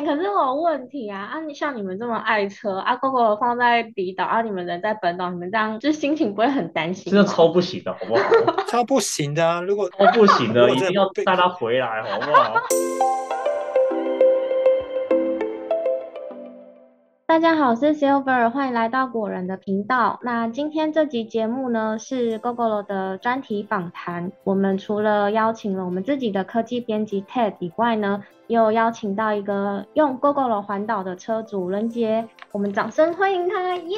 哎，可是我有问题啊！啊，你像你们这么爱车啊，GoGo 放在离岛啊，你们人在本岛，你们这样就心情不会很担心？真的超不行的，好不好？超不行的，如果超不行的，一定要带他回来，好不好？大家好，我是 Silver，欢迎来到果仁的频道。那今天这集节目呢是 GoGo 的专题访谈。我们除了邀请了我们自己的科技编辑 Ted 以外呢，又邀请到一个用 GoGo 环岛的车主伦杰。我们掌声欢迎他，耶！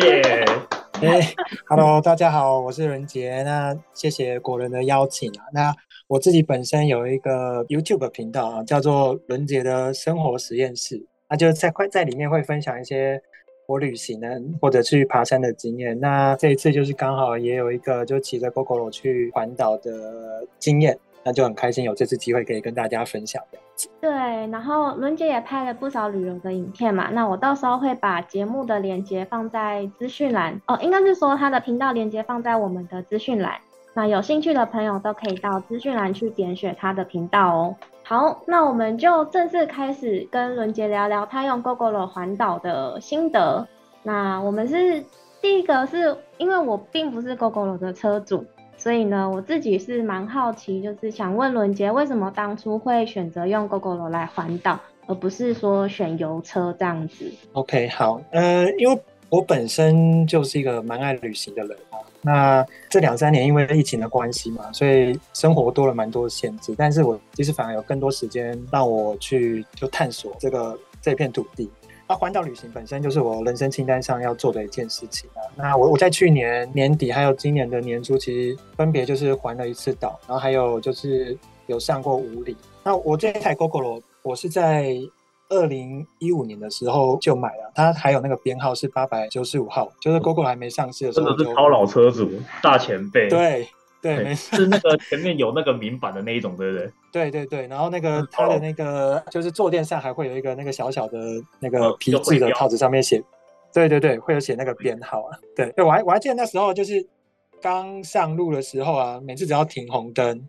耶！哎，Hello，大家好，我是伦杰。那谢谢果仁的邀请啊。那我自己本身有一个 YouTube 频道啊，叫做伦杰的生活实验室。那就在快在里面会分享一些我旅行的或者去爬山的经验。那这一次就是刚好也有一个就骑着 GoGo 去环岛的经验，那就很开心有这次机会可以跟大家分享。对，然后伦姐也拍了不少旅游的影片嘛，那我到时候会把节目的链接放在资讯栏哦，应该是说他的频道链接放在我们的资讯栏，那有兴趣的朋友都可以到资讯栏去点选他的频道哦。好，那我们就正式开始跟伦杰聊聊他用 gogol 环岛的心得。那我们是第一个，是因为我并不是 GoGo 的车主，所以呢，我自己是蛮好奇，就是想问伦杰，为什么当初会选择用 GoGo 来环岛，而不是说选油车这样子？OK，好，呃，因为我本身就是一个蛮爱旅行的人。那这两三年因为疫情的关系嘛，所以生活多了蛮多限制。但是我其实反而有更多时间让我去就探索这个这片土地。那环岛旅行本身就是我人生清单上要做的一件事情啊。那我我在去年年底还有今年的年初，其实分别就是环了一次岛，然后还有就是有上过五里。那我这台 GoGo 我是在。二零一五年的时候就买了，它还有那个编号是八百九十五号，就是 GoGo 还没上市的时候。真的是超老车主，大前辈。对对，没是那个前面有那个明版的那一种，对不对？对对对，然后那个它的那个就是坐垫上还会有一个那个小小的那个皮质的套子，上面写，对对对，会有写那个编号啊。对，对我还我还记得那时候就是刚上路的时候啊，每次只要停红灯，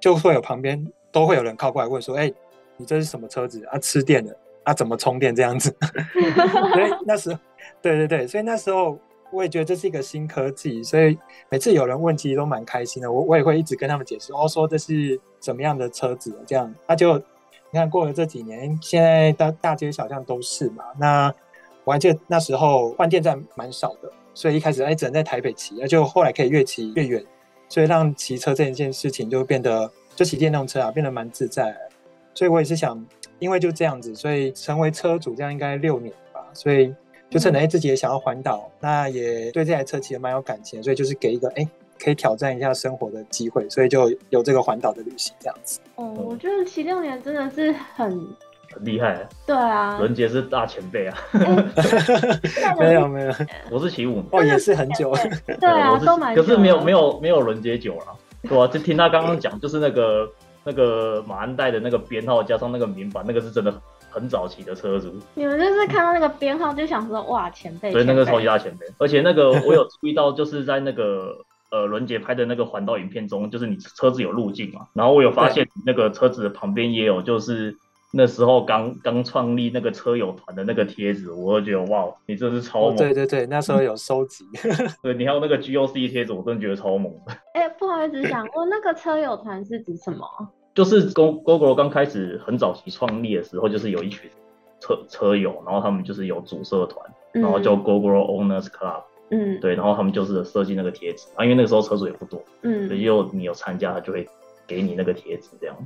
就会有旁边都会有人靠过来问说，哎。你这是什么车子啊？吃电的啊？怎么充电这样子？所以那时候，对对对，所以那时候我也觉得这是一个新科技，所以每次有人问，其实都蛮开心的。我我也会一直跟他们解释，哦，说这是什么样的车子，这样。那就你看过了这几年，现在大大街小巷都是嘛。那我还记得那时候换电站蛮少的，所以一开始哎只能在台北骑，那就后来可以越骑越远，所以让骑车这一件事情就变得就骑电动车啊变得蛮自在。所以我也是想，因为就这样子，所以成为车主这样应该六年吧，所以就趁着哎自己也想要环岛，那也对这台车其实蛮有感情，所以就是给一个哎可以挑战一下生活的机会，所以就有这个环岛的旅行这样子。哦，我觉得骑六年真的是很很厉害。对啊，伦杰是大前辈啊。没有没有，我是骑五哦，也是很久。对啊，都蛮可是没有没有没有伦杰久了，对啊，就听他刚刚 讲，就是那个。那个马鞍带的那个编号加上那个名版，那个是真的很早期的车主。你们就是看到那个编号就想说哇前辈，对，那个超级大前辈。而且那个我有注意到，就是在那个呃伦杰拍的那个环岛影片中，就是你车子有路径嘛，然后我有发现那个车子的旁边也有，就是那时候刚刚创立那个车友团的那个贴纸，我就觉得哇，你真是超猛。对 对对，那时候有收集。对，你还有那个 GOC 贴纸，我真的觉得超猛。哎，不好意思，想问那个车友团是指什么？就是 Go GoGo 刚开始很早期创立的时候，就是有一群车车友，然后他们就是有主社团，然后叫 GoGo Owners Club，嗯，对，然后他们就是设计那个贴纸，啊，因为那个时候车主也不多，嗯，所以又你有参加，他就会给你那个贴纸这样。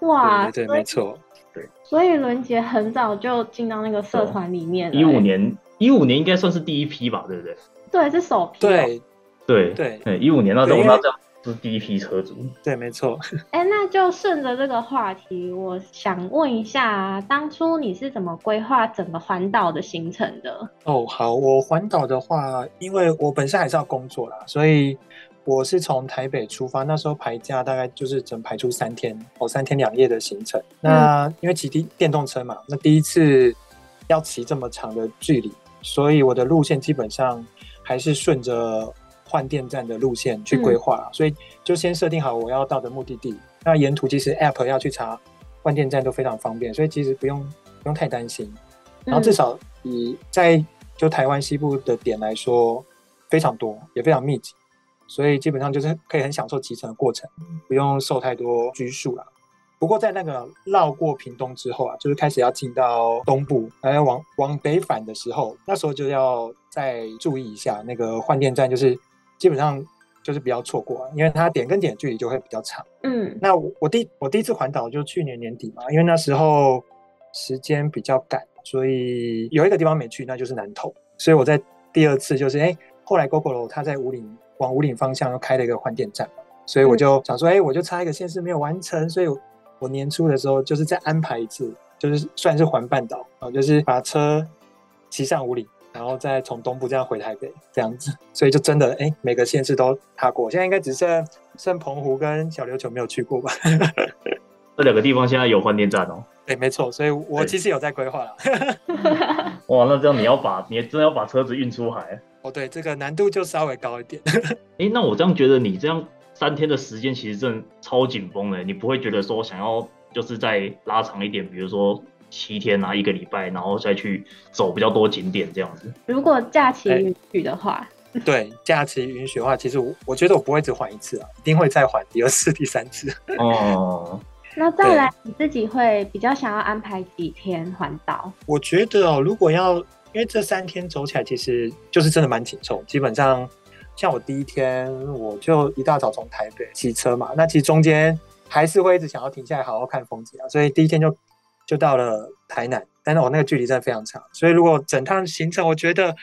哇，对，没错，对。所以伦杰很早就进到那个社团里面，一五年，一五年应该算是第一批吧，对不对？对，是首批。对，对，对，对，一五年那时候那这样。是第一批车主，对，没错。哎，那就顺着这个话题，我想问一下，当初你是怎么规划整个环岛的行程的？哦，好，我环岛的话，因为我本身还是要工作啦，所以我是从台北出发，那时候排假大概就是整排出三天，哦，三天两夜的行程。那因为骑电电动车嘛，那第一次要骑这么长的距离，所以我的路线基本上还是顺着。换电站的路线去规划，所以就先设定好我要到的目的地。那沿途其实 App 要去查换电站都非常方便，所以其实不用不用太担心。然后至少以在就台湾西部的点来说，非常多也非常密集，所以基本上就是可以很享受骑乘的过程，不用受太多拘束了。不过在那个绕过屏东之后啊，就是开始要进到东部，还要往往北返的时候，那时候就要再注意一下那个换电站，就是基本上就是不要错过，因为它点跟点距离就会比较长。嗯，那我我第我第一次环岛就去年年底嘛，因为那时候时间比较赶，所以有一个地方没去，那就是南投。所以我在第二次就是哎，后来 GoGo 它在五岭往五岭方向又开了一个换电站嘛，所以我就想说，哎，我就差一个县市没有完成，所以。我年初的时候就是再安排一次，就是算是环半岛啊，就是把车骑上五里，然后再从东部这样回台北这样子，所以就真的哎，每个县市都踏过。现在应该只剩剩澎湖跟小琉球没有去过吧？这两个地方现在有换电站哦。对，没错，所以我其实有在规划了。哇，那这样你要把你真的要把车子运出海？哦，对，这个难度就稍微高一点。哎，那我这样觉得你这样。三天的时间其实真的超紧绷的，你不会觉得说想要就是再拉长一点，比如说七天啊，一个礼拜，然后再去走比较多景点这样子。如果假期允许的话，对，假期允许的话，其实我我觉得我不会只还一次啊，一定会再还第二次、第三次。哦，那再来你自己会比较想要安排几天环岛？我觉得哦，如果要，因为这三天走起来其实就是真的蛮紧凑，基本上。像我第一天，我就一大早从台北骑车嘛，那其实中间还是会一直想要停下来好好看风景啊，所以第一天就就到了台南，但是我那个距离真的非常长，所以如果整趟行程，我觉得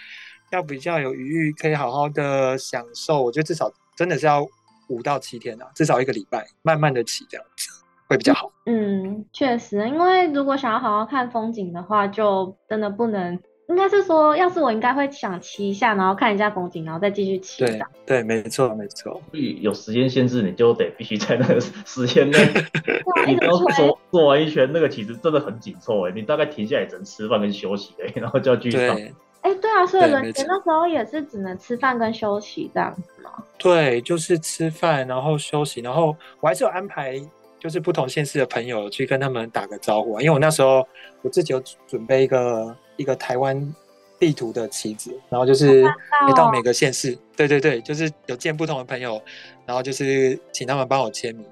要比较有余裕，可以好好的享受，我觉得至少真的是要五到七天啊，至少一个礼拜，慢慢的骑这样子会比较好。嗯，确实，因为如果想要好好看风景的话，就真的不能。应该是说，要是我应该会想骑一下，然后看一下风景，然后再继续骑。对对，没错没错。有时间限制，你就得必须在那个 时间内，你要做做完一圈，那个其实真的很紧凑哎，你大概停下来只能吃饭跟休息哎，然后就要继续上。哎，对啊，所以人杰那时候也是只能吃饭跟休息这样子吗？对，就是吃饭，然后休息，然后我还是有安排，就是不同县市的朋友去跟他们打个招呼啊，因为我那时候我自己有准备一个。一个台湾地图的旗子，然后就是每到每个县市，对对对，就是有见不同的朋友，然后就是请他们帮我签名。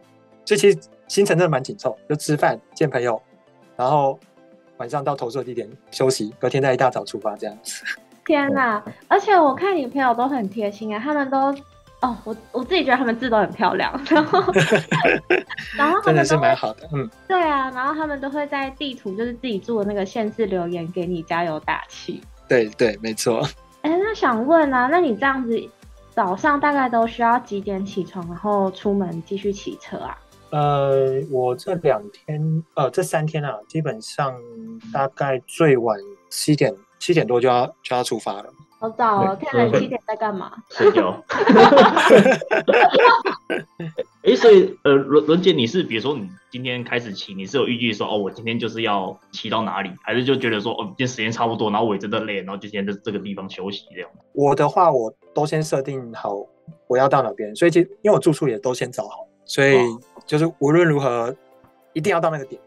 所以其实行程真的蛮紧凑，就吃饭、见朋友，然后晚上到投射地点休息，隔天再一大早出发这样子。天哪！而且我看你朋友都很贴心啊，他们都。哦，我我自己觉得他们字都很漂亮，然后 然后真的是蛮好的，嗯，对啊，然后他们都会在地图就是自己做的那个限制留言给你加油打气，对对，没错。哎，那想问啊，那你这样子早上大概都需要几点起床，然后出门继续骑车啊？呃，我这两天呃这三天啊，基本上大概最晚七点七点多就要就要出发了。好早哦！看来七点在干嘛？睡觉。哎，所以呃，伦伦姐，你是比如说你今天开始骑，你是有预计说哦，我今天就是要骑到哪里，还是就觉得说哦，今天时间差不多，然后我也真的累，然后就先在这个地方休息这样？我的话，我都先设定好我要到哪边，所以其实因为我住宿也都先找好，所以就是无论如何一定要到那个点。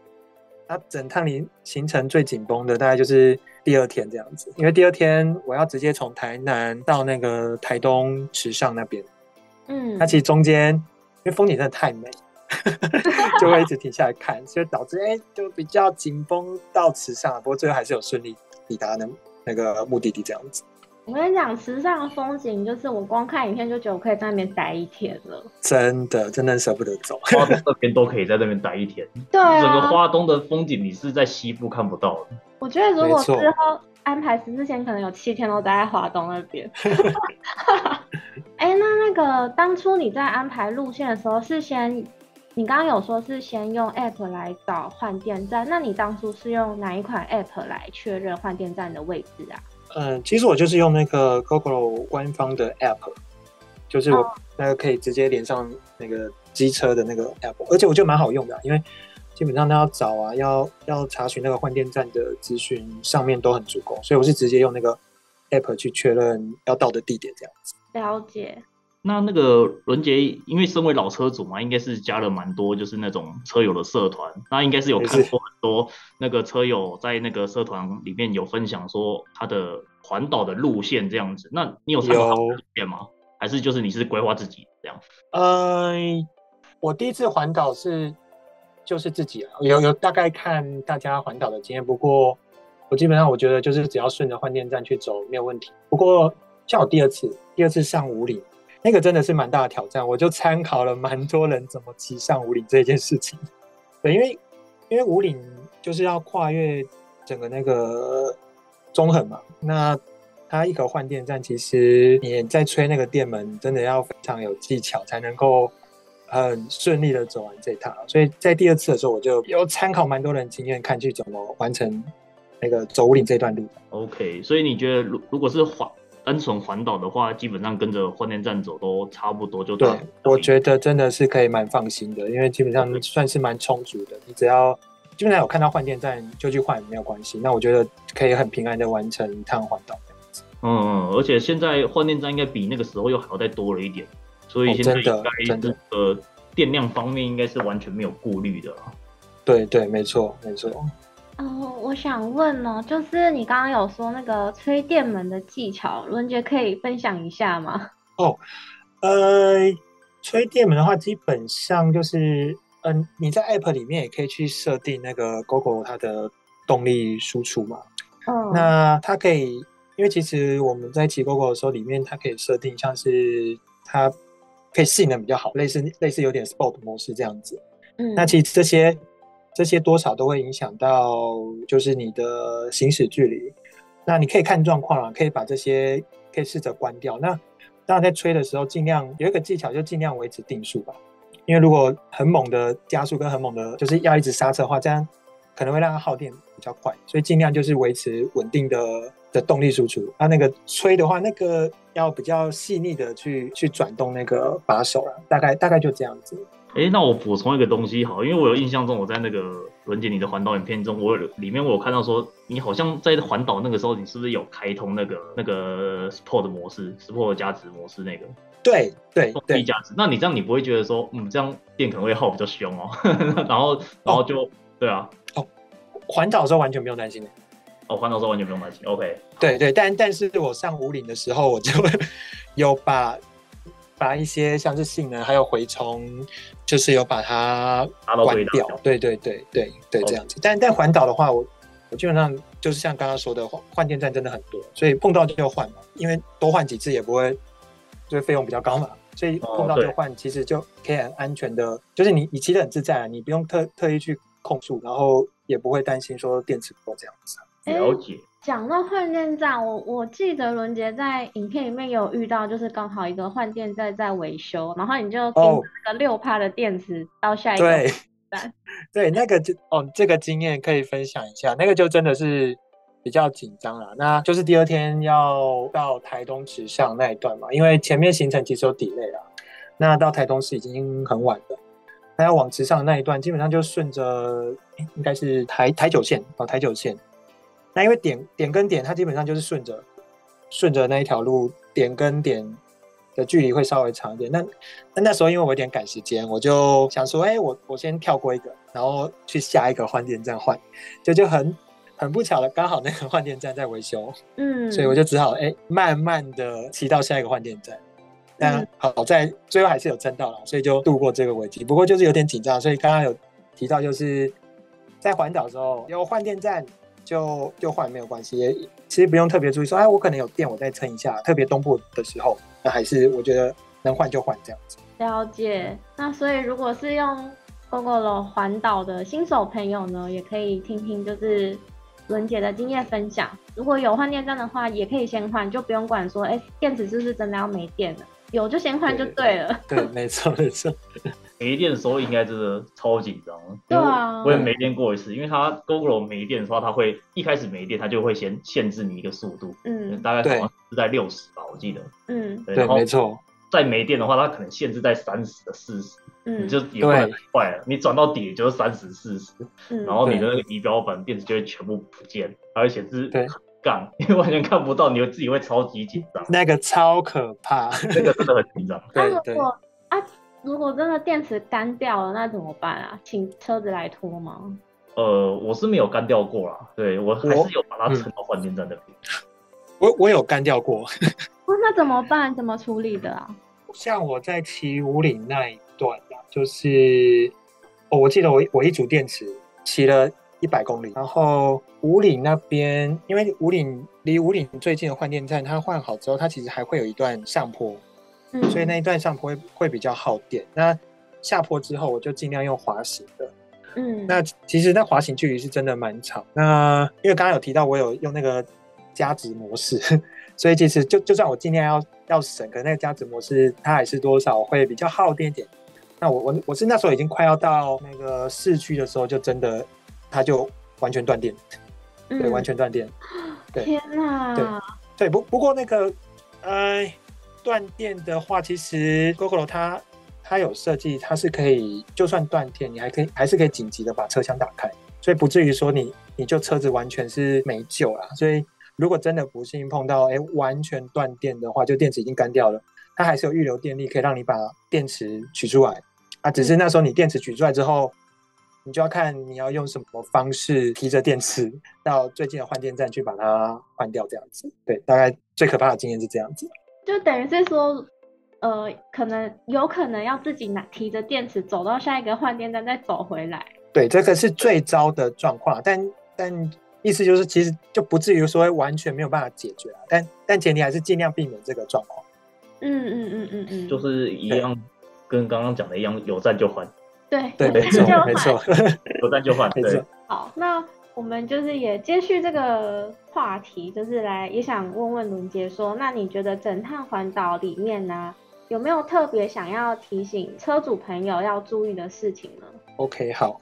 那整趟里行程最紧绷的大概就是第二天这样子，因为第二天我要直接从台南到那个台东池上那边，嗯，那其实中间因为风景真的太美，就会一直停下来看，所以导致哎就比较紧绷到池上，不过最后还是有顺利抵达那那个目的地这样子。我跟你讲，池上的风景就是我光看影片就觉得我可以在那边待一天了。真的，真的舍不得走。花东那边都可以在那边待一天。对啊。整个花东的风景你是在西部看不到的。我觉得如果之后安排十四天，可能有七天都待在华东那边。哎，那那个当初你在安排路线的时候，是先你刚刚有说是先用 App 来找换电站，那你当初是用哪一款 App 来确认换电站的位置啊？嗯，其实我就是用那个 GoGo 官方的 App，就是我那个可以直接连上那个机车的那个 App，而且我觉得蛮好用的，因为基本上都要找啊，要要查询那个换电站的资讯，上面都很足够，所以我是直接用那个 App 去确认要到的地点这样子。了解。那那个伦杰，因为身为老车主嘛，应该是加了蛮多，就是那种车友的社团，那应该是有看过很多那个车友在那个社团里面有分享说他的环岛的路线这样子。那你有参考路线吗？还是就是你是规划自己这样？嗯，我第一次环岛是就是自己啊，有有大概看大家环岛的经验，不过我基本上我觉得就是只要顺着换电站去走没有问题。不过像我第二次，第二次上五岭。那个真的是蛮大的挑战，我就参考了蛮多人怎么骑上五岭这件事情。对，因为因为五岭就是要跨越整个那个中横嘛，那它一个换电站，其实你在吹那个电门，真的要非常有技巧才能够很顺利的走完这一趟。所以在第二次的时候，我就有参考蛮多人经验，看去怎么完成那个走五岭这段路。OK，所以你觉得如如果是环？单纯环岛的话，基本上跟着换电站走都差不多，就对。我觉得真的是可以蛮放心的，因为基本上算是蛮充足的。你只要基本上有看到换电站就去换没有关系。那我觉得可以很平安的完成一趟环岛嗯，而且现在换电站应该比那个时候又好再多了一点，所以现在应该这个电量方面应该是完全没有顾虑的。对对，没错没错。哦，我想问哦，就是你刚刚有说那个吹电门的技巧，伦杰可以分享一下吗？哦，呃，吹电门的话，基本上就是，嗯，你在 App 里面也可以去设定那个 GoGo 它的动力输出嘛。哦。那它可以，因为其实我们在骑 GoGo 的时候，里面它可以设定像是它可以性能比较好，类似类似有点 Sport 模式这样子。嗯。那其实这些。这些多少都会影响到，就是你的行驶距离。那你可以看状况啊，可以把这些可以试着关掉。那当然在吹的时候，尽量有一个技巧，就尽量维持定速吧。因为如果很猛的加速跟很猛的，就是要一直刹车的话，这样可能会让它耗电比较快。所以尽量就是维持稳定的的动力输出。那那个吹的话，那个要比较细腻的去去转动那个把手了。大概大概就这样子。哎，那我补充一个东西好，因为我有印象中，我在那个伦杰你的环岛影片中，我有里面我有看到说，你好像在环岛那个时候，你是不是有开通那个那个 Sport 模式，Sport 加值模式那个？对对对，加值。那你这样你不会觉得说，嗯，这样电可能会耗比较凶哦？然后然后就对啊，哦，环岛的时候完全不用担心的。哦，环岛时候完全不用担心。OK，对对，但但是我上五岭的时候，我就 有把。把一些像是性能还有回充，就是有把它关掉。对对对对对，这样子。但但环岛的话，我我基本上就是像刚刚说的，换换电站真的很多，所以碰到就换嘛。因为多换几次也不会，就是费用比较高嘛。所以碰到就换，其实就可以很安全的，就是你你骑得很自在，你不用特特意去控速，然后也不会担心说电池不够这样子。了解。讲到换电站，我我记得伦杰在影片里面有遇到，就是刚好一个换电站在维修，然后你就盯那个六帕的电池到下一个站。对，那个就哦，这个经验可以分享一下，那个就真的是比较紧张了。那就是第二天要到台东池上那一段嘛，因为前面行程其实有 delay 了，那到台东市已经很晚了，那要往池上那一段，基本上就顺着应该是台台九线哦，台九线。那因为点点跟点，它基本上就是顺着顺着那一条路，点跟点的距离会稍微长一点。那那那时候因为我有点赶时间，我就想说，哎，我我先跳过一个，然后去下一个换电站换，就就很很不巧的，刚好那个换电站在维修，嗯，所以我就只好哎慢慢的骑到下一个换电站。但好在最后还是有争到了，所以就度过这个危机。不过就是有点紧张，所以刚刚有提到就是在环岛的时候有换电站。就就换没有关系，其实不用特别注意说，哎，我可能有电，我再撑一下。特别东部的时候，那还是我觉得能换就换这样子。了解。那所以如果是用 GoGo 环岛的新手朋友呢，也可以听听就是伦姐的经验分享。如果有换电站的话，也可以先换，就不用管说，哎，电池是不是真的要没电了？有就先换就对了。对，没错没错。没电的时候应该真的超紧张，对啊，我也没电过一次，因为它 GoGo 没电的时候，它会一开始没电，它就会先限制你一个速度，嗯，大概好像是在六十吧，我记得，嗯，对，没错。再没电的话，它可能限制在三十的四十，嗯，就也会坏了。你转到底就是三十四十，然后你的那个仪表板电池就会全部不见，而且是杠，因为完全看不到，你自己会超级紧张。那个超可怕，那个真的很紧张。那如果啊，如果真的电池干掉了，那怎么办啊？请车子来拖吗？呃，我是没有干掉过啦，对我还是有把它存到换电站那边。我我有干掉过。那怎么办？怎么处理的啊？像我在骑五岭那一段啊，就是哦，我记得我我一组电池骑了一百公里，然后五岭那边，因为五岭离五岭最近的换电站，它换好之后，它其实还会有一段上坡，嗯，所以那一段上坡会会比较耗电。那下坡之后，我就尽量用滑行的。嗯，那其实那滑行距离是真的蛮长。那因为刚刚有提到我有用那个加值模式，所以其实就就算我尽量要要省，可那个加值模式它还是多少会比较耗电点。那我我我是那时候已经快要到那个市区的时候，就真的它就完全断电，对，完全断电。对天哪！对对，不不过那个呃断电的话，其实 GoGo 它。它有设计，它是可以就算断电，你还可以还是可以紧急的把车厢打开，所以不至于说你你就车子完全是没救了。所以如果真的不幸碰到哎完全断电的话，就电池已经干掉了，它还是有预留电力可以让你把电池取出来啊。只是那时候你电池取出来之后，你就要看你要用什么方式提着电池到最近的换电站去把它换掉，这样子。对，大概最可怕的经验是这样子，就等于是说。呃，可能有可能要自己拿提着电池走到下一个换电站，再走回来。对，这个是最糟的状况，但但意思就是，其实就不至于说完全没有办法解决啊。但但前提还是尽量避免这个状况。嗯嗯嗯嗯嗯，就是一样，跟刚刚讲的一样，有站就换。对对，没错没错，有站就换。对，好，那我们就是也接续这个话题，就是来也想问问伦杰说，那你觉得整趟环岛里面呢？有没有特别想要提醒车主朋友要注意的事情呢？OK，好，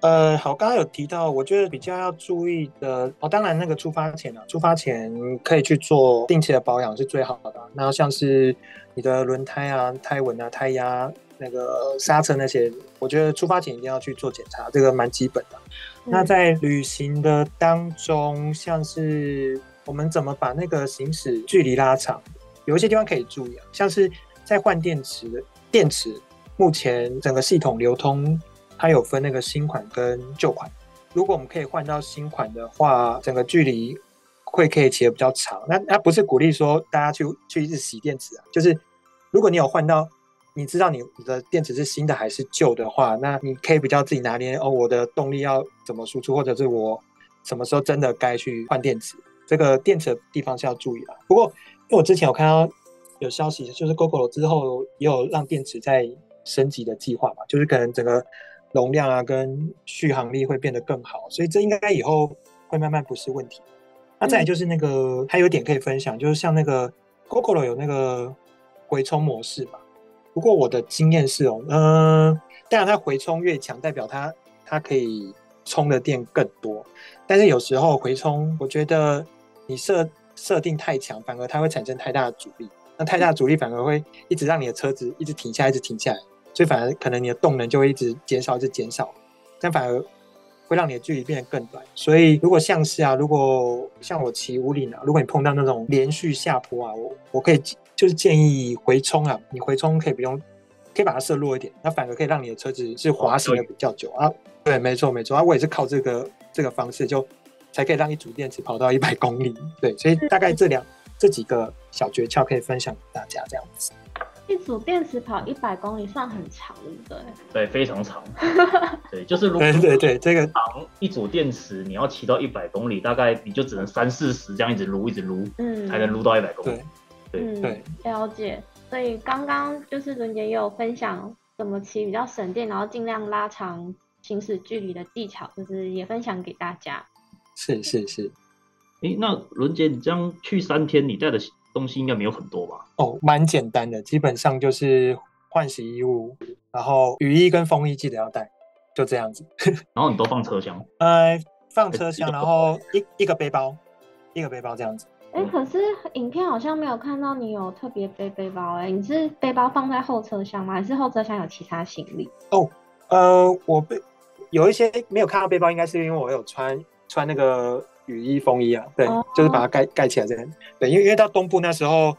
呃，好，刚刚有提到，我觉得比较要注意的哦，当然那个出发前啊，出发前可以去做定期的保养是最好的。那像是你的轮胎啊、胎纹啊、胎压、那个刹车那些，我觉得出发前一定要去做检查，这个蛮基本的。那在旅行的当中，像是我们怎么把那个行驶距离拉长，有一些地方可以注意啊，像是。在换电池的电池，目前整个系统流通，它有分那个新款跟旧款。如果我们可以换到新款的话，整个距离会可以骑得比较长。那那不是鼓励说大家去去一直洗电池啊，就是如果你有换到，你知道你你的电池是新的还是旧的话，那你可以比较自己拿捏哦，我的动力要怎么输出，或者是我什么时候真的该去换电池，这个电池的地方是要注意的。不过因为我之前有看到。有消息就是 GoGo 之后也有让电池在升级的计划嘛，就是可能整个容量啊跟续航力会变得更好，所以这应该以后会慢慢不是问题。那再就是那个还有点可以分享，就是像那个 GoGo 有那个回充模式嘛。不过我的经验是哦，嗯，当然它回充越强，代表它它可以充的电更多，但是有时候回充，我觉得你设设定太强，反而它会产生太大的阻力。那太大阻力反而会一直让你的车子一直停下，一直停下来，所以反而可能你的动能就会一直减少，一直减少，但反而会让你的距离变得更短。所以如果像是啊，如果像我骑五岭啊，如果你碰到那种连续下坡啊，我我可以就是建议回冲啊，你回冲可以不用，可以把它设弱一点，那反而可以让你的车子是滑行的比较久啊。对，没错没错啊，我也是靠这个这个方式就才可以让一组电池跑到一百公里。对，所以大概这两。这几个小诀窍可以分享给大家，这样子。一组电池跑一百公里算很长对，对，非常长。对，就是如果对对这个长一组电池，你要骑到一百公里，大概你就只能三四十这样一直撸，一直撸，嗯，才能撸到一百公里。对对，了解。所以刚刚就是伦杰也有分享怎么骑比较省电，然后尽量拉长行驶距离的技巧，就是也分享给大家。是是是。哎，那伦杰，你这样去三天，你带的东西应该没有很多吧？哦，蛮简单的，基本上就是换洗衣物，然后雨衣跟风衣记得要带，就这样子。然后你都放车厢？呃，放车厢，然后一一个背包，一个背包这样子。哎，可是影片好像没有看到你有特别背背包，哎，你是背包放在后车厢吗？还是后车厢有其他行李？哦，呃，我背有一些没有看到背包，应该是因为我有穿穿那个。雨衣、风衣啊，对，就是把它盖盖起来这样。对，因为因为到东部那时候，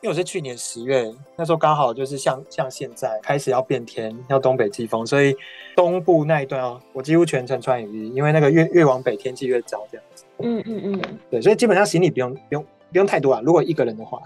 因为我是去年十月，那时候刚好就是像像现在开始要变天，要东北季风，所以东部那一段哦，我几乎全程穿雨衣，因为那个越越往北天气越糟这样子。嗯嗯嗯，对，所以基本上行李不用不用不用太多啊，如果一个人的话。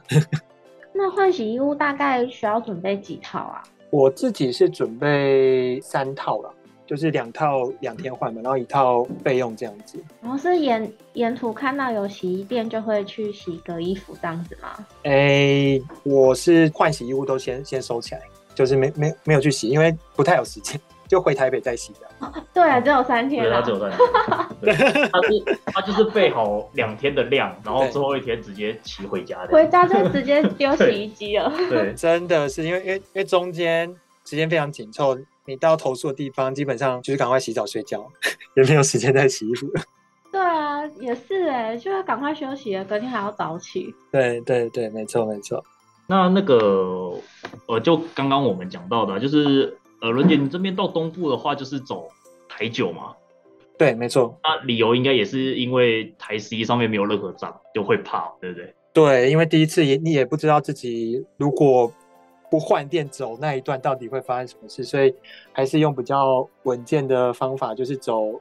那换洗衣物大概需要准备几套啊？我自己是准备三套了。就是两套两天换嘛，然后一套备用这样子。然后是沿沿途看到有洗衣店，就会去洗个衣服这样子吗？哎，我是换洗衣物都先先收起来，就是没没没有去洗，因为不太有时间，就回台北再洗的。对啊，只有三天。对，他只有三天。他是他就是备好两天的量，然后最后一天直接骑回家的。回家就直接 丢洗衣机了。对，真的是因为因为因为中间时间非常紧凑。你到投诉的地方，基本上就是赶快洗澡睡觉，也没有时间再洗衣服。对啊，也是哎，就要赶快休息了，隔天还要早起。对对对，没错没错。那那个呃，就刚刚我们讲到的，就是呃，伦姐，你这边到东部的话，就是走台九嘛？对，没错。那理由应该也是因为台十一上面没有任何站，就会怕，对不对？对，因为第一次也你也不知道自己如果。不换电走那一段到底会发生什么事？所以还是用比较稳健的方法，就是走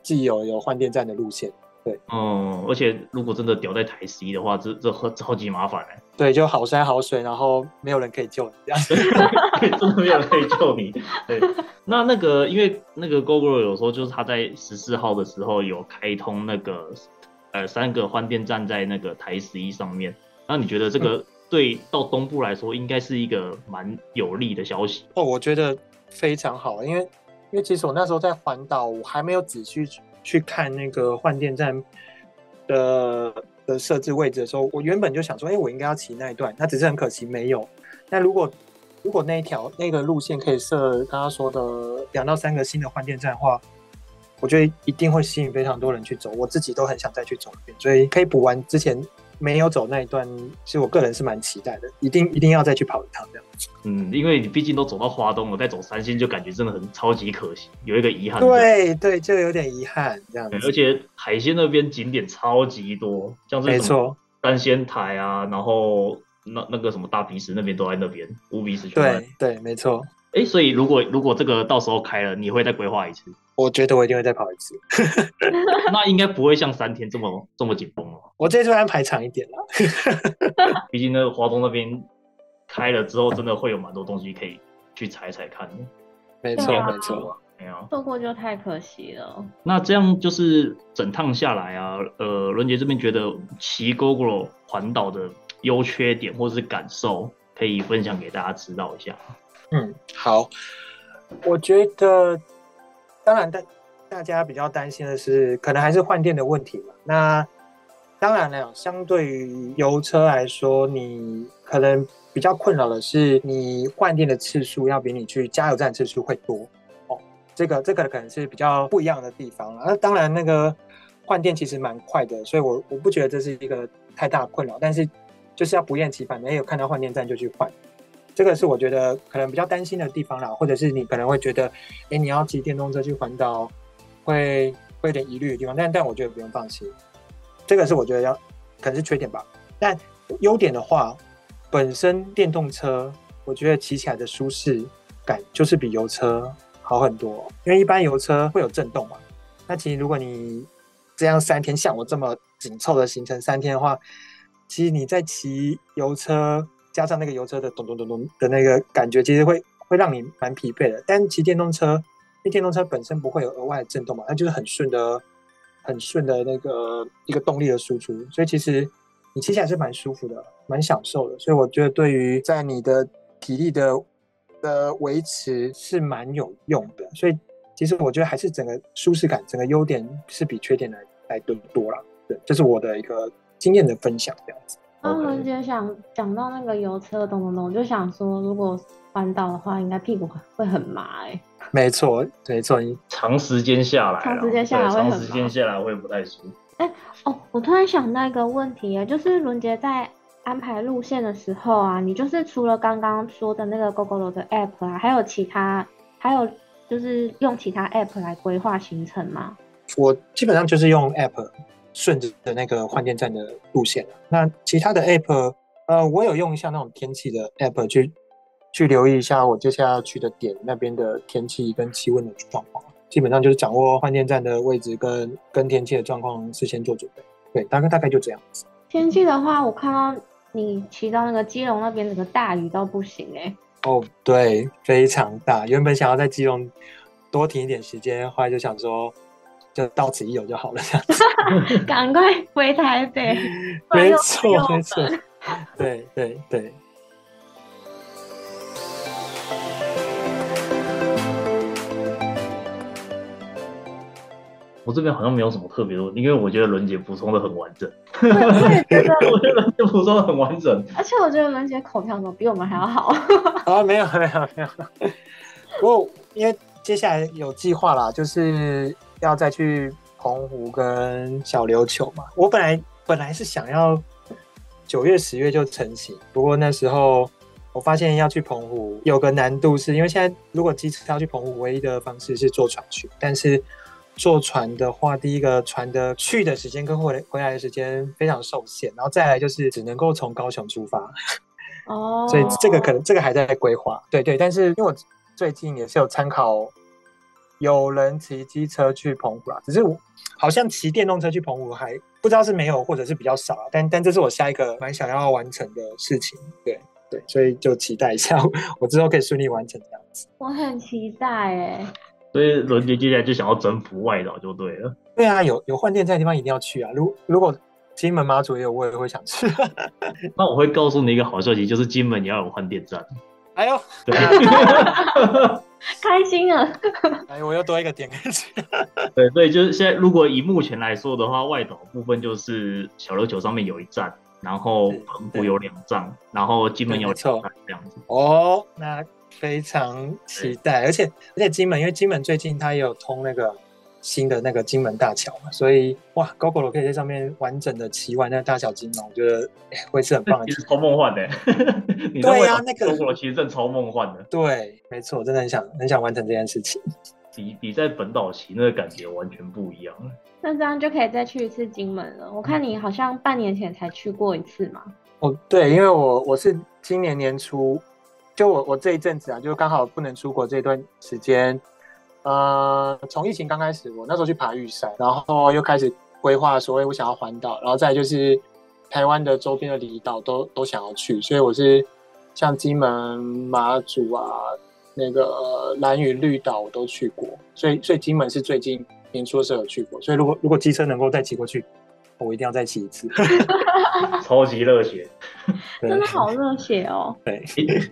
既有有换电站的路线。对，嗯，而且如果真的掉在台 C 的话，这这超级麻烦哎。对，就好山好水，然后没有人可以救你，这样子 真的没有人可以救你。对，那那个因为那个 Google 有说，就是他在十四号的时候有开通那个呃三个换电站在那个台 C 上面。那你觉得这个？对，到东部来说，应该是一个蛮有利的消息哦。我觉得非常好，因为因为其实我那时候在环岛，我还没有仔细去看那个换电站的的设置位置的时候，我原本就想说，哎，我应该要骑那一段，那只是很可惜没有。那如果如果那一条那个路线可以设刚刚说的两到三个新的换电站的话，我觉得一定会吸引非常多人去走。我自己都很想再去走一遍，所以可以补完之前。没有走那一段，其实我个人是蛮期待的，一定一定要再去跑一趟这样。嗯，因为你毕竟都走到花东了，再走三星就感觉真的很超级可惜，有一个遗憾。对对，就有点遗憾这样。而且海鲜那边景点超级多，像是没错三仙台啊，然后那那个什么大鼻石那边都在那边，乌鼻石。对对，没错。哎，所以如果如果这个到时候开了，你会再规划一次？我觉得我一定会再跑一次。那应该不会像三天这么这么紧绷了。我这次安排长一点了。毕竟那个华东那边开了之后，真的会有蛮多东西可以去踩踩看的。没错没错，没有错过就太可惜了。那这样就是整趟下来啊，呃，伦杰这边觉得骑 GoGo 环岛的优缺点或是感受，可以分享给大家知道一下。嗯，好。我觉得，当然，大大家比较担心的是，可能还是换电的问题嘛。那当然了，相对于油车来说，你可能比较困扰的是，你换电的次数要比你去加油站次数会多哦。这个这个可能是比较不一样的地方了。那当然，那个换电其实蛮快的，所以我我不觉得这是一个太大困扰。但是就是要不厌其烦的，也有看到换电站就去换。这个是我觉得可能比较担心的地方啦，或者是你可能会觉得，哎，你要骑电动车去环岛，会会有点疑虑的地方。但但我觉得不用放心，这个是我觉得要可能是缺点吧。但优点的话，本身电动车我觉得骑起来的舒适感就是比油车好很多。因为一般油车会有震动嘛，那其实如果你这样三天像我这么紧凑的行程三天的话，其实你在骑油车。加上那个油车的咚咚咚咚的那个感觉，其实会会让你蛮疲惫的。但骑电动车，因为电动车本身不会有额外的震动嘛，它就是很顺的、很顺的那个一个动力的输出，所以其实你骑起来是蛮舒服的、蛮享受的。所以我觉得对于在你的体力的的维持是蛮有用的。所以其实我觉得还是整个舒适感、整个优点是比缺点来来的多了。对，这是我的一个经验的分享，这样子。刚刚姐想讲到那个油车咚咚咚，就想说，如果翻到的话，应该屁股会很麻哎。没错，没错，长时间下来，长时间下来会很长时间下来会不太舒服。哎哦，我突然想到一个问题啊，就是伦杰在安排路线的时候啊，你就是除了刚刚说的那个 GoGo 的 App 啊，还有其他，还有就是用其他 App 来规划行程吗？我基本上就是用 App。顺着的那个换电站的路线那其他的 app，呃，我有用一下那种天气的 app 去去留意一下我接下来要去的点那边的天气跟气温的状况。基本上就是掌握换电站的位置跟跟天气的状况，事先做准备。对，大概大概就这样子。天气的话，我看到你骑到那个基隆那边，那个大雨到不行哎。哦，对，非常大。原本想要在基隆多停一点时间，后来就想说，就到此一游就好了，这样子。赶快回台北。没错，没错。对对对。我这边好像没有什么特别的，因为我觉得伦姐补充的很完整。对，我觉得伦姐补充的很完整。而且我觉得伦姐口条怎么比我们还要好？啊，没有没有没有。不过因为接下来有计划啦，就是要再去澎湖跟小琉球嘛。我本来本来是想要九月十月就成型，不过那时候我发现要去澎湖有个难度，是因为现在如果机车要去澎湖，唯一的方式是坐船去，但是。坐船的话，第一个船的去的时间跟回回来的时间非常受限，然后再来就是只能够从高雄出发，哦，所以这个可能这个还在规划，对对，但是因为我最近也是有参考，有人骑机车去澎湖啦，只是我好像骑电动车去澎湖还不知道是没有或者是比较少，但但这是我下一个蛮想要完成的事情，对对，所以就期待一下，我之后可以顺利完成这样子，我很期待哎。所以伦杰接下来就想要征服外岛就对了。对啊，有有换电站的地方一定要去啊！如如果金门马祖也有，我也会想去。那我会告诉你一个好消息，就是金门也要有换电站。哎呦，开心啊！哎，我又多一个点开始。对所以，就是现在，如果以目前来说的话，外岛部分就是小琉球上面有一站，然后澎湖有两站，然后金门有两站这样子。哦，那。非常期待，而且而且金门，因为金门最近它也有通那个新的那个金门大桥嘛，所以哇，GoGo 可以在上面完整的骑完那大小金门，我觉得会是很棒的，其实超梦幻的。对呀，那个 GoGo 其实真的超梦幻的。对，没错，真的很想很想完成这件事情。比比在本岛骑那个感觉完全不一样。那这样就可以再去一次金门了。我看你好像半年前才去过一次嘛。哦，对，因为我我是今年年初。就我我这一阵子啊，就刚好不能出国这段时间，呃，从疫情刚开始，我那时候去爬玉山，然后又开始规划，所谓我想要环岛，然后再就是台湾的周边的离岛都都想要去，所以我是像金门、马祖啊，那个蓝屿绿岛我都去过，所以所以金门是最近年初的时候有去过，所以如果如果机车能够再骑过去。我一定要再骑一次，超级热血，真的好热血哦。对，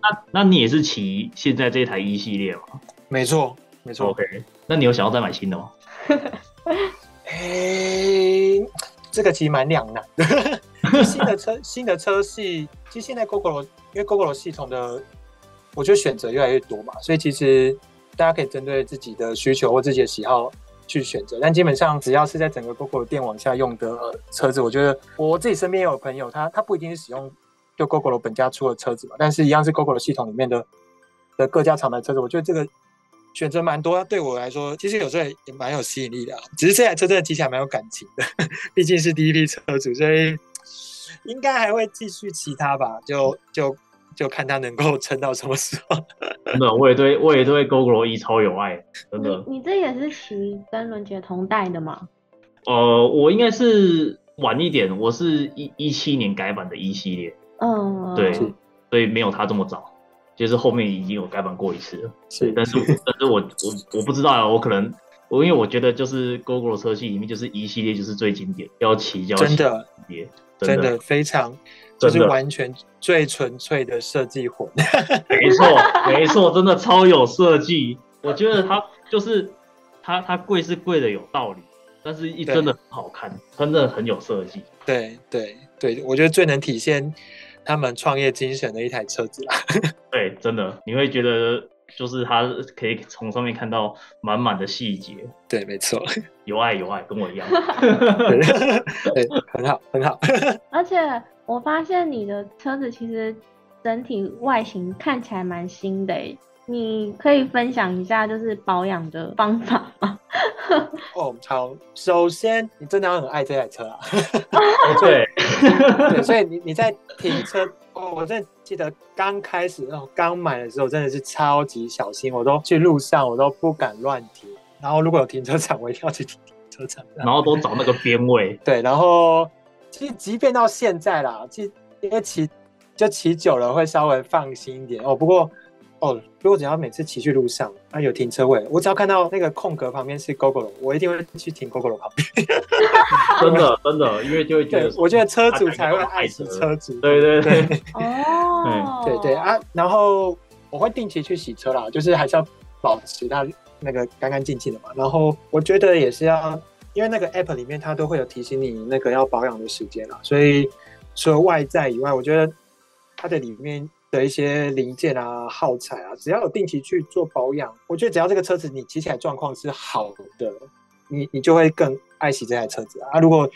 那那你也是骑现在这台一系列吗？没错，没错。OK，那你有想要再买新的吗？哎，这个其实蛮两难的。新的车，新的车系，其实现在 GoGo 因为 GoGo 系统的，我觉得选择越来越多嘛，所以其实大家可以针对自己的需求或自己的喜好。去选择，但基本上只要是在整个 GoGo 电网下用的车子，我觉得我自己身边也有朋友，他他不一定是使用就 GoGo 本家出的车子嘛，但是一样是 GoGo 系统里面的的各家厂牌车子，我觉得这个选择蛮多，对我来说其实有时候也蛮有吸引力的。只是这台车真的骑起来蛮有感情的，毕竟是第一批车主，所以应该还会继续骑它吧，就就。就看它能够撑到什么时候。真的，我也对我也对 GoGo 一超有爱，真的。你这也是骑跟伦杰同代的吗？呃，我应该是晚一点，我是一一七年改版的一系列。嗯，对，所以没有他这么早，就是后面已经有改版过一次了。是，但是但是我我我不知道啊，我可能我因为我觉得就是 GoGo 车系里面就是一系列就是最经典，要骑要真的，真的非常。就是完全最纯粹的设计魂，没错没错，真的超有设计。我觉得它就是它它贵是贵的有道理，但是一真的很好看，真的很有设计。对对对，我觉得最能体现他们创业精神的一台车子啦。对，真的你会觉得就是它可以从上面看到满满的细节。对，没错，有爱有爱，跟我一样。对，很好很好，而且。我发现你的车子其实整体外形看起来蛮新的，你可以分享一下就是保养的方法吗？哦，好，首先你真的要很爱这台车啊。对，对，所以你你在停车，哦，我真的记得刚开始哦，刚买的时候真的是超级小心，我都去路上我都不敢乱停，然后如果有停车场，我一定要去停车场，然后都找那个边位。对，然后其实即便到现在啦，其实因为骑就骑久了会稍微放心一点哦，不过。哦，如果只要每次骑去路上，啊有停车位，我只要看到那个空格旁边是 GoGo 我一定会去停 GoGo 旁边。真的真的，因为就会觉得，我觉得车主才会爱惜车主。对对对。哦。对对啊，然后我会定期去洗车啦，就是还是要保持它那个干干净净的嘛。然后我觉得也是要，因为那个 App 里面它都会有提醒你那个要保养的时间啦，所以除了外在以外，我觉得它的里面。的一些零件啊、耗材啊，只要有定期去做保养，我觉得只要这个车子你骑起来状况是好的，你你就会更爱惜这台车子啊。如果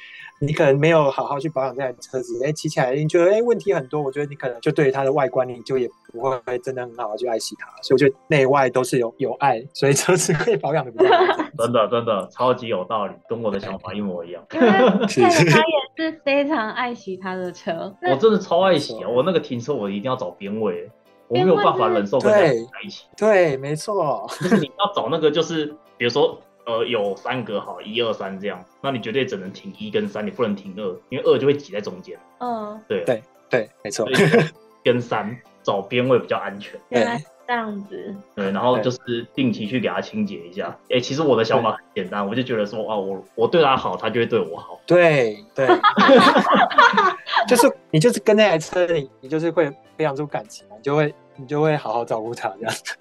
你可能没有好好去保养这台车子，哎，骑起来你觉得哎问题很多，我觉得你可能就对它的外观你就也不会真的很好去爱惜它。所以我觉得内外都是有有爱，所以车子可以保养的比较好。真的真的超级有道理，跟我的想法一模一样。因为他 也是非常爱惜他的车，我真的超爱惜啊！我那个停车我一定要找边位，我没有办法忍受跟在一起。对，没错，就是你要找那个，就是比如说。呃，有三格好，一二三这样，那你绝对只能停一跟三，你不能停二，因为二就会挤在中间。嗯，对对对，没错。跟三找边位比较安全。原来这样子。对，然后就是定期去给他清洁一下。哎，其实我的想法很简单，我就觉得说，啊，我我对他好，他就会对我好。对对。就是你就是跟那台车，你你就是会培养出感情，你就会你就会好好照顾他这样子。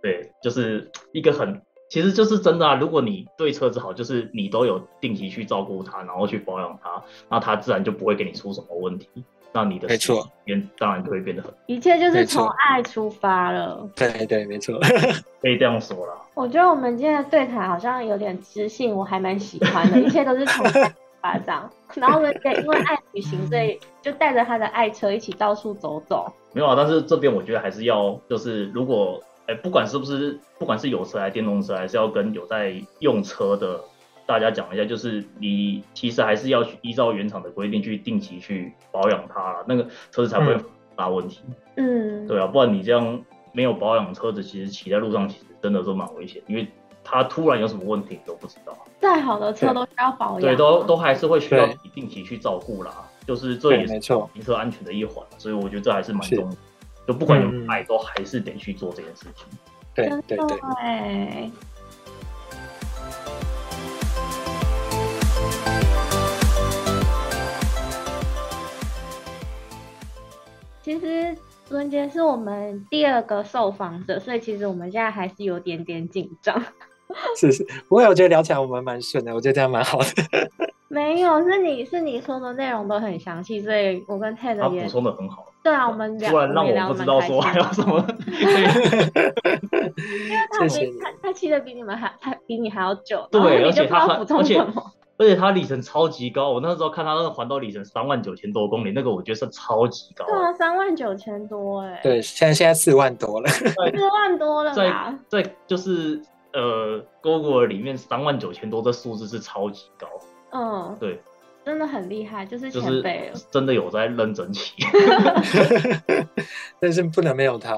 对，就是一个很。其实就是真的啊！如果你对车子好，就是你都有定期去照顾它，然后去保养它，那它自然就不会给你出什么问题。那你的没错，变当然就会变得很一切就是从爱出发了。对对，没错，可以这样说了。我觉得我们今天的对谈好像有点知性，我还蛮喜欢的。一切都是从爱出发，这样。然后呢，因为爱旅行，所以就带着他的爱车一起到处走走。没有啊，但是这边我觉得还是要，就是如果。哎，不管是不是，不管是有车还是电动车，还是要跟有在用车的大家讲一下，就是你其实还是要去依照原厂的规定去定期去保养它，那个车子才不会大问题。嗯，对啊，不然你这样没有保养车子，其实骑在路上其实真的都蛮危险，因为它突然有什么问题你都不知道。再好的车都需要保养，对，都都还是会需要你定期去照顾啦，就是这也是行车安全的一环，所以我觉得这还是蛮重要。就不管有爱，都还是得去做这件事情。对对对。其实文杰是我们第二个受访者，所以其实我们现在还是有点点紧张。是是，不过我觉得聊起来我们蛮顺的，我觉得这样蛮好的。没有，是你是你说的内容都很详细，所以我跟 Ted 也补充的很好。对啊，我们突然让我不知道说还有什么，因为他比他他骑的比你们还他比你还要久，对，而且他而且而且他里程超级高，我那时候看他那个环岛里程三万九千多公里，那个我觉得是超级高。对啊，三万九千多哎。对，现在现在四万多了。四万多了在在就是呃，Google 里面三万九千多这数字是超级高。嗯，对。真的很厉害，就是前辈真的有在认真骑，但是不能没有他，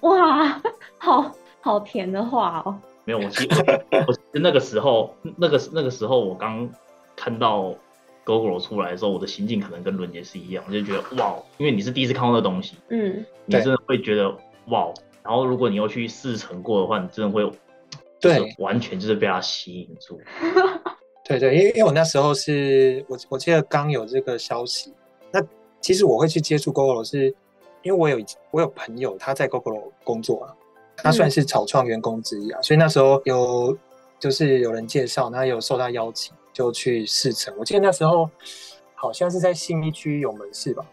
哇，好好甜的话哦。没有，我其实 我那个时候，那个那个时候我刚看到 GoGo 出来的时候，我的心境可能跟伦杰是一样，我就觉得哇，因为你是第一次看到那东西，嗯，你真的会觉得哇。然后如果你又去试乘过的话，你真的会对，完全就是被它吸引住。对对，因为因为我那时候是我我记得刚有这个消息，那其实我会去接触 GoGo 是，因为我有我有朋友他在 GoGo 工作啊，他算是草创员工之一啊，所以那时候有就是有人介绍，那有受他邀请就去试乘。我记得那时候好像是在信义区有门市吧，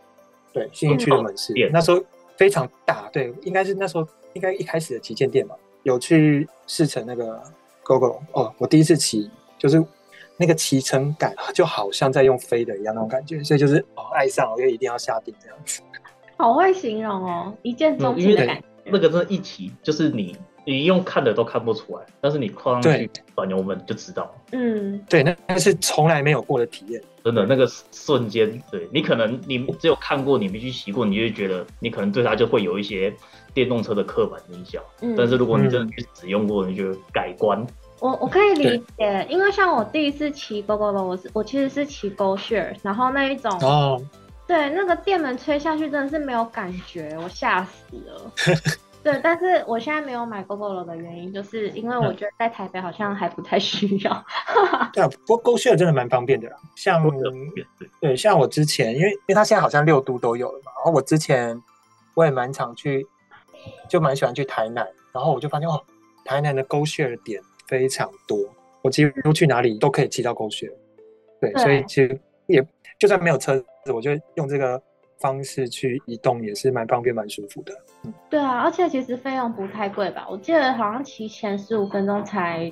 对，信义区的门市，那时候非常大，对，应该是那时候应该一开始的旗舰店嘛，有去试乘那个 GoGo 哦，我第一次骑就是。那个骑乘感就好像在用飞的一样那种感觉，所以就是哦爱上，我就一定要下定这样子。好会形容哦，一见钟情的感觉。那个真的一骑，就是你你用看的都看不出来，但是你跨上去转油门就知道。嗯，对，那那是从来没有过的体验，真的那个瞬间，对你可能你只有看过，你必须骑过，你就觉得你可能对它就会有一些电动车的刻板印象。嗯，但是如果你真的去使用过，你就改观。我我可以理解，因为像我第一次骑 GoGo 的，我是我其实是骑 GoShare，然后那一种哦，对，那个电门吹下去真的是没有感觉，我吓死了。对，但是我现在没有买 GoGo 的原因，就是因为我觉得在台北好像还不太需要。对啊，不过 GoShare 真的蛮方便的啦，像对，像我之前，因为因为它现在好像六都都有了嘛，然后我之前我也蛮常去，就蛮喜欢去台南，然后我就发现哦，台南的 GoShare 点。非常多，我几乎去哪里都可以骑到狗血，对，所以其实也就算没有车子，我就用这个方式去移动也是蛮方便、蛮舒服的。嗯，对啊，而且其实费用不太贵吧？我记得好像骑前十五分钟才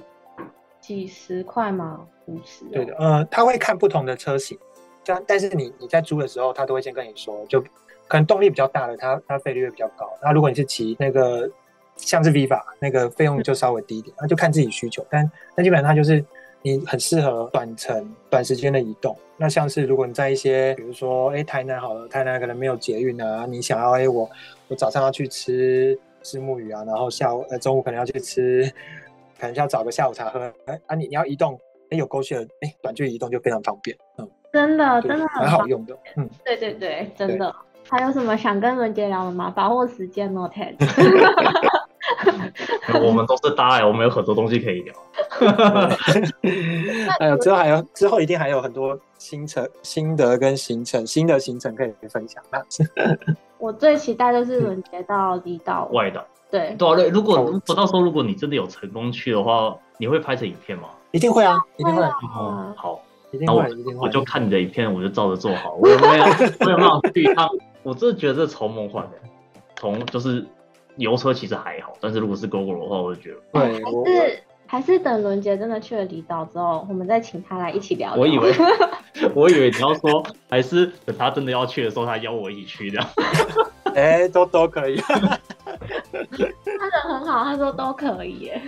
几十块吗？五十？对的，呃，他会看不同的车型，但但是你你在租的时候，他都会先跟你说，就可能动力比较大的，它它费率会比较高。那如果你是骑那个。像是 Viva 那个费用就稍微低一点，那就看自己需求。但那基本上它就是你很适合短程、短时间的移动。那像是如果你在一些，比如说哎台南好了，台南可能没有捷运啊，你想要哎我我早上要去吃吃木鱼啊，然后下午呃中午可能要去吃，可能要找个下午茶喝。哎啊你你要移动，哎有勾线哎短距离移动就非常方便。嗯，真的真的很好用的。嗯，对对对，真的。还有什么想跟文杰聊的吗？把握时间哦，Ted。我们都是大爱，我们有很多东西可以聊。哎呦之后还有之后一定还有很多行程心得跟行程新的行程可以分享。我最期待就是轮接到离岛外岛。对对，如果如果到时候如果你真的有成功去的话，你会拍成影片吗？一定会啊，一定会。好，那我我就看你的影片，我就照着做好。我有没有我有没有去趟？我真的觉得这超梦幻的，从就是。油车其实还好，但是如果是 GoGo 的话，我就觉得对，还是还是等伦杰真的去了离岛之后，我们再请他来一起聊。我以为 我以为你要说，还是等他真的要去的时候，他邀我一起去这样。哎，都都可以。他人很好，他说都可以耶。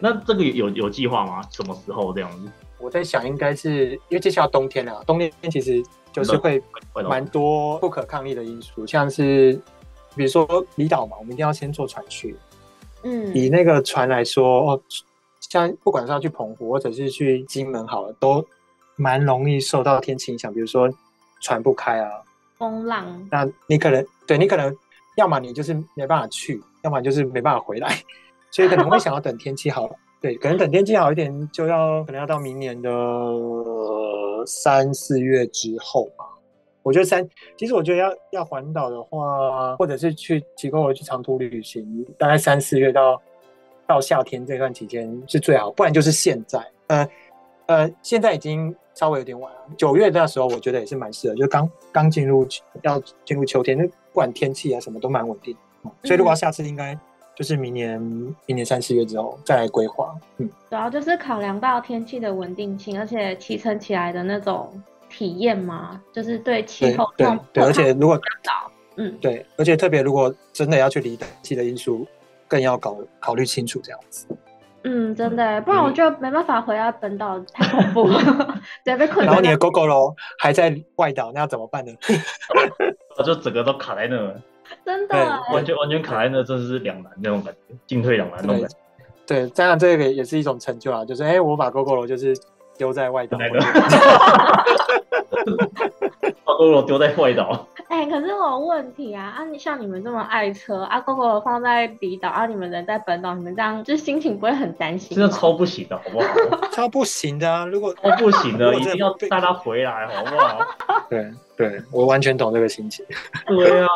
那这个有有计划吗？什么时候这样子？我在想，应该是因为接下来冬天了，冬天其实就是会蛮多不可抗力的因素，像是。比如说离岛嘛，我们一定要先坐船去。嗯，以那个船来说，哦，像不管是要去澎湖或者是去金门，好了，都蛮容易受到天气影响。比如说船不开啊，风浪，那你可能对你可能要么你就是没办法去，要么就是没办法回来，所以可能会想要等天气好了。对，可能等天气好一点，就要可能要到明年的三四月之后吧。我觉得三，其实我觉得要要环岛的话，或者是去提供我去长途旅行，大概三四月到到夏天这段期间是最好，不然就是现在。呃呃，现在已经稍微有点晚了。九月那时候我觉得也是蛮适合，就刚刚进入要进入秋天，就不管天气啊什么都蛮稳定。所以如果下次应该就是明年明年三四月之后再来规划。嗯，主要就是考量到天气的稳定性，而且骑乘起来的那种。体验吗？就是对气候对对，而且如果嗯对，而且特别如果真的要去离岛气的因素，更要搞考虑清楚这样子。嗯，真的，不然我就没办法回到本岛，太恐怖了，对，被困。然后你的狗狗喽还在外岛，那要怎么办呢？我就整个都卡在那，真的，完全完全卡在那，真的是两难那种感觉，进退两难那种感觉。对，当然这个也是一种成就啊，就是哎，我把狗狗喽就是。丢在外岛，把 GoGo 丢在外岛。哎，可是我有问题啊！啊，你像你们这么爱车啊，GoGo 放在离岛啊，你们人在本岛，你们这样就心情不会很担心？真的超不行的，好不好？超不行的啊！如果超不行的，一定要带他回来，好不好？对对，我完全懂这个心情。对啊。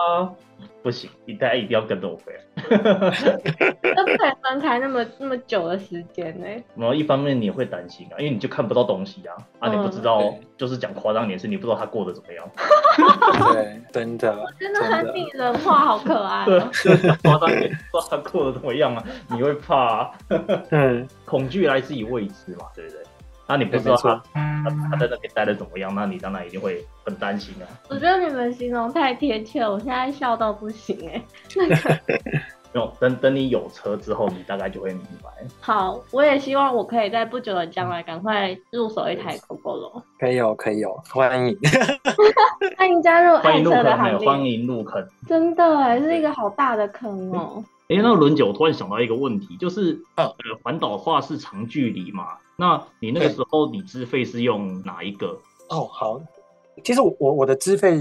不行，你大家一定要跟着我回来。那不可以分开那么 那么久的时间呢？然后一方面你会担心啊，因为你就看不到东西啊，啊，你不知道，就是讲夸张点是，你不知道他过得怎么样。对，真的，真的很拟人化，好可爱。对，夸张点，不知道他过得怎么样啊，你会怕。嗯，恐惧来自于未知嘛，对不对？那你不知道他他他在那边待的怎么样？那你当然一定会很担心啊。我觉得你们形容太贴切了，我现在笑到不行哎。有，等等你有车之后，你大概就会明白。好，我也希望我可以在不久的将来赶快入手一台 GoGo 可以有，可以有，欢迎，欢迎加入爱车的行列，欢迎入坑。真的，是一个好大的坑哦。哎，那轮姐，我突然想到一个问题，就是，呃，环岛话是长距离嘛？那你那个时候你资费是用哪一个？哦，好，其实我我的资费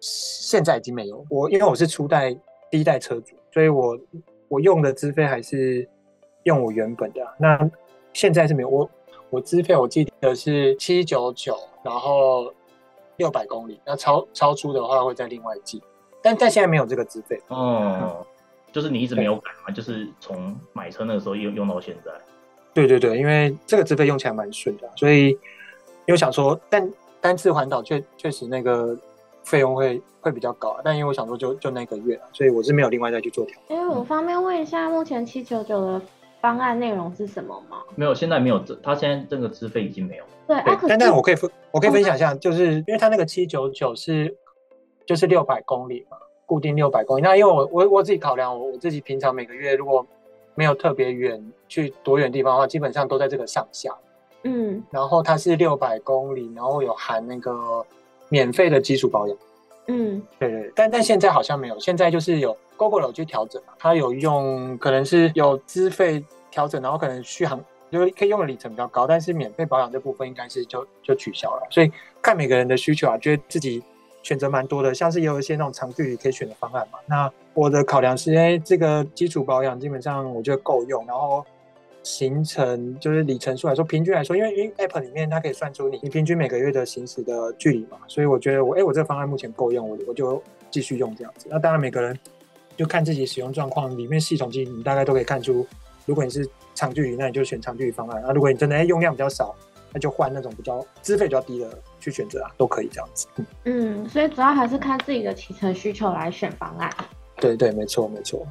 现在已经没有，我因为我是初代第一代车主，所以我我用的资费还是用我原本的。那现在是没有，我我资费我记得是七九九，然后六百公里，那超超出的话会再另外计，但但现在没有这个资费。哦。就是你一直没有改嘛，就是从买车那个时候用用到现在。对对对，因为这个资费用起来蛮顺的，所以又想说，但单次环岛确确实那个费用会会比较高，但因为我想说就就那个月，所以我是没有另外再去做调。哎，我方便问一下，目前七九九的方案内容是什么吗？没有，现在没有，这他现在这个资费已经没有。对，但但我可以分，我可以分享一下，就是因为他那个七九九是就是六百公里嘛。固定六百公里，那因为我我我自己考量，我我自己平常每个月如果没有特别远去多远地方的话，基本上都在这个上下。嗯，然后它是六百公里，然后有含那个免费的基础保养。嗯，对对，但但现在好像没有，现在就是有 GoGo 有去调整嘛，它有用可能是有资费调整，然后可能续航就是可以用的里程比较高，但是免费保养这部分应该是就就取消了，所以看每个人的需求啊，觉得自己。选择蛮多的，像是也有一些那种长距离可以选的方案嘛。那我的考量是，哎，这个基础保养基本上我觉得够用，然后行程就是里程数来说，平均来说，因为因为 App 里面它可以算出你你平均每个月的行驶的距离嘛，所以我觉得我哎我这个方案目前够用，我我就继续用这样子。那当然每个人就看自己使用状况，里面系统机你大概都可以看出，如果你是长距离，那你就选长距离方案；那如果你真的哎用量比较少，那就换那种比较资费比较低的去选择啊，都可以这样子。嗯，所以主要还是看自己的骑乘需求来选方案。对对，没错没错。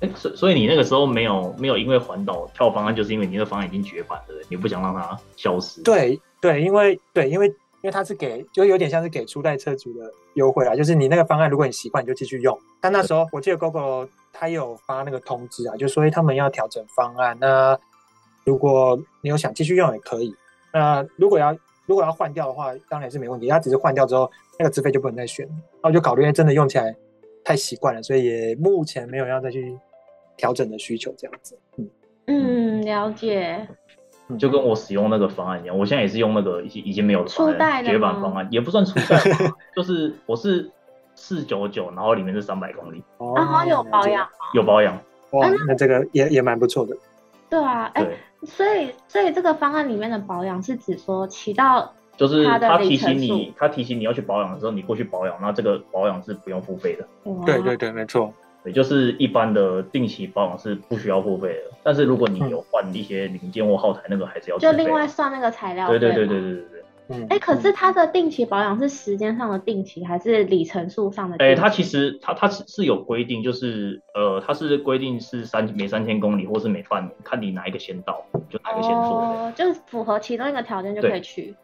哎，所所以你那个时候没有没有因为环岛跳方案，就是因为你那个方案已经绝版了，你不想让它消失。对对，因为对，因为因为它是给，就有点像是给初代车主的优惠啊，就是你那个方案如果你习惯，你就继续用。但那时候我记得 GoGo 他有发那个通知啊，就说他们要调整方案，那如果你有想继续用也可以。那如果要如果要换掉的话，当然是没问题。它只是换掉之后，那个资费就不能再选。然后就考虑，因为真的用起来太习惯了，所以也目前没有要再去调整的需求。这样子，嗯嗯，了解。就跟我使用那个方案一样，我现在也是用那个已经已经没有初代绝版方案，也不算初代，就是我是四九九，然后里面是三百公里。然后有保养吗？有保养。哇，那这个也也蛮不错的。对啊，哎。所以，所以这个方案里面的保养是指说骑到就是他提醒你，他提醒你要去保养的时候，你过去保养，那这个保养是不用付费的。对对对，没错，也就是一般的定期保养是不需要付费的。但是如果你有换一些零件或耗材，那个还是要就另外算那个材料。对对对对对对对。哎，可是它的定期保养是时间上的定期，还是里程数上的？哎，它其实它它是是有规定，就是呃，它是规定是三每三千公里，或是每半年，看你哪一个先到，就哪个先做。哦，就是符合其中一个条件就可以去。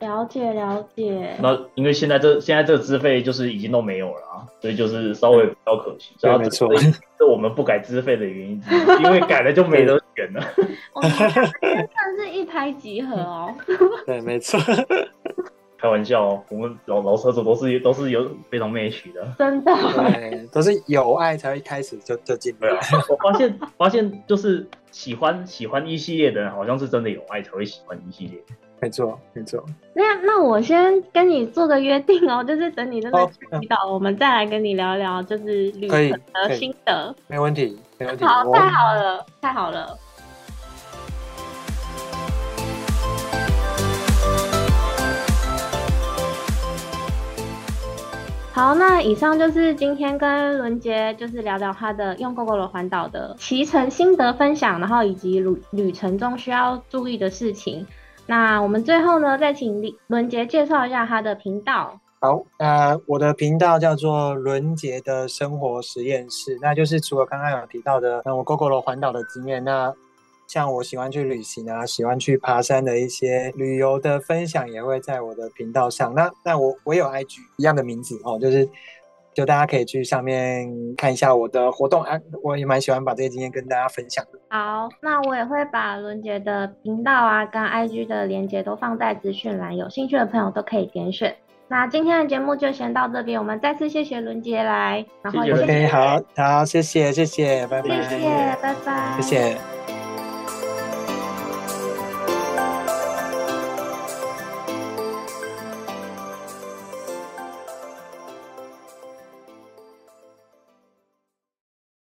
对，了解了解。那因为现在这现在这个资费就是已经都没有了啊，所以就是稍微比较可惜。对，没错。是我们不改资费的原因，因为改了就没得选了。算是一拍即合哦。对，没错。开玩笑，我们老老车主都是都是有非常媚曲的，真的。对，都是有爱才会开始就就进来。我发现发现就是喜欢喜欢一系列的人，好像是真的有爱才会喜欢一系列。没错，没错。那那我先跟你做个约定哦，就是等你真的去离岛，我们再来跟你聊聊，就是旅程的心得。没问题，没问题。好，太好了，太好了。好，那以上就是今天跟伦杰就是聊聊他的用 GoGo 环岛的骑乘心得分享，然后以及旅旅程中需要注意的事情。那我们最后呢，再请伦杰介绍一下他的频道。好，呃我的频道叫做伦杰的生活实验室，那就是除了刚刚有提到的，那我 GoGo 环岛的经验，那像我喜欢去旅行啊，喜欢去爬山的一些旅游的分享，也会在我的频道上。那那我我有 IG 一样的名字哦，就是就大家可以去上面看一下我的活动啊，我也蛮喜欢把这些经验跟大家分享的。好，那我也会把伦杰的频道啊跟 IG 的连接都放在资讯栏，有兴趣的朋友都可以点选。那今天的节目就先到这边，我们再次谢谢伦杰来，然后谢谢，好好谢谢谢谢，拜拜，谢谢，拜拜，谢谢。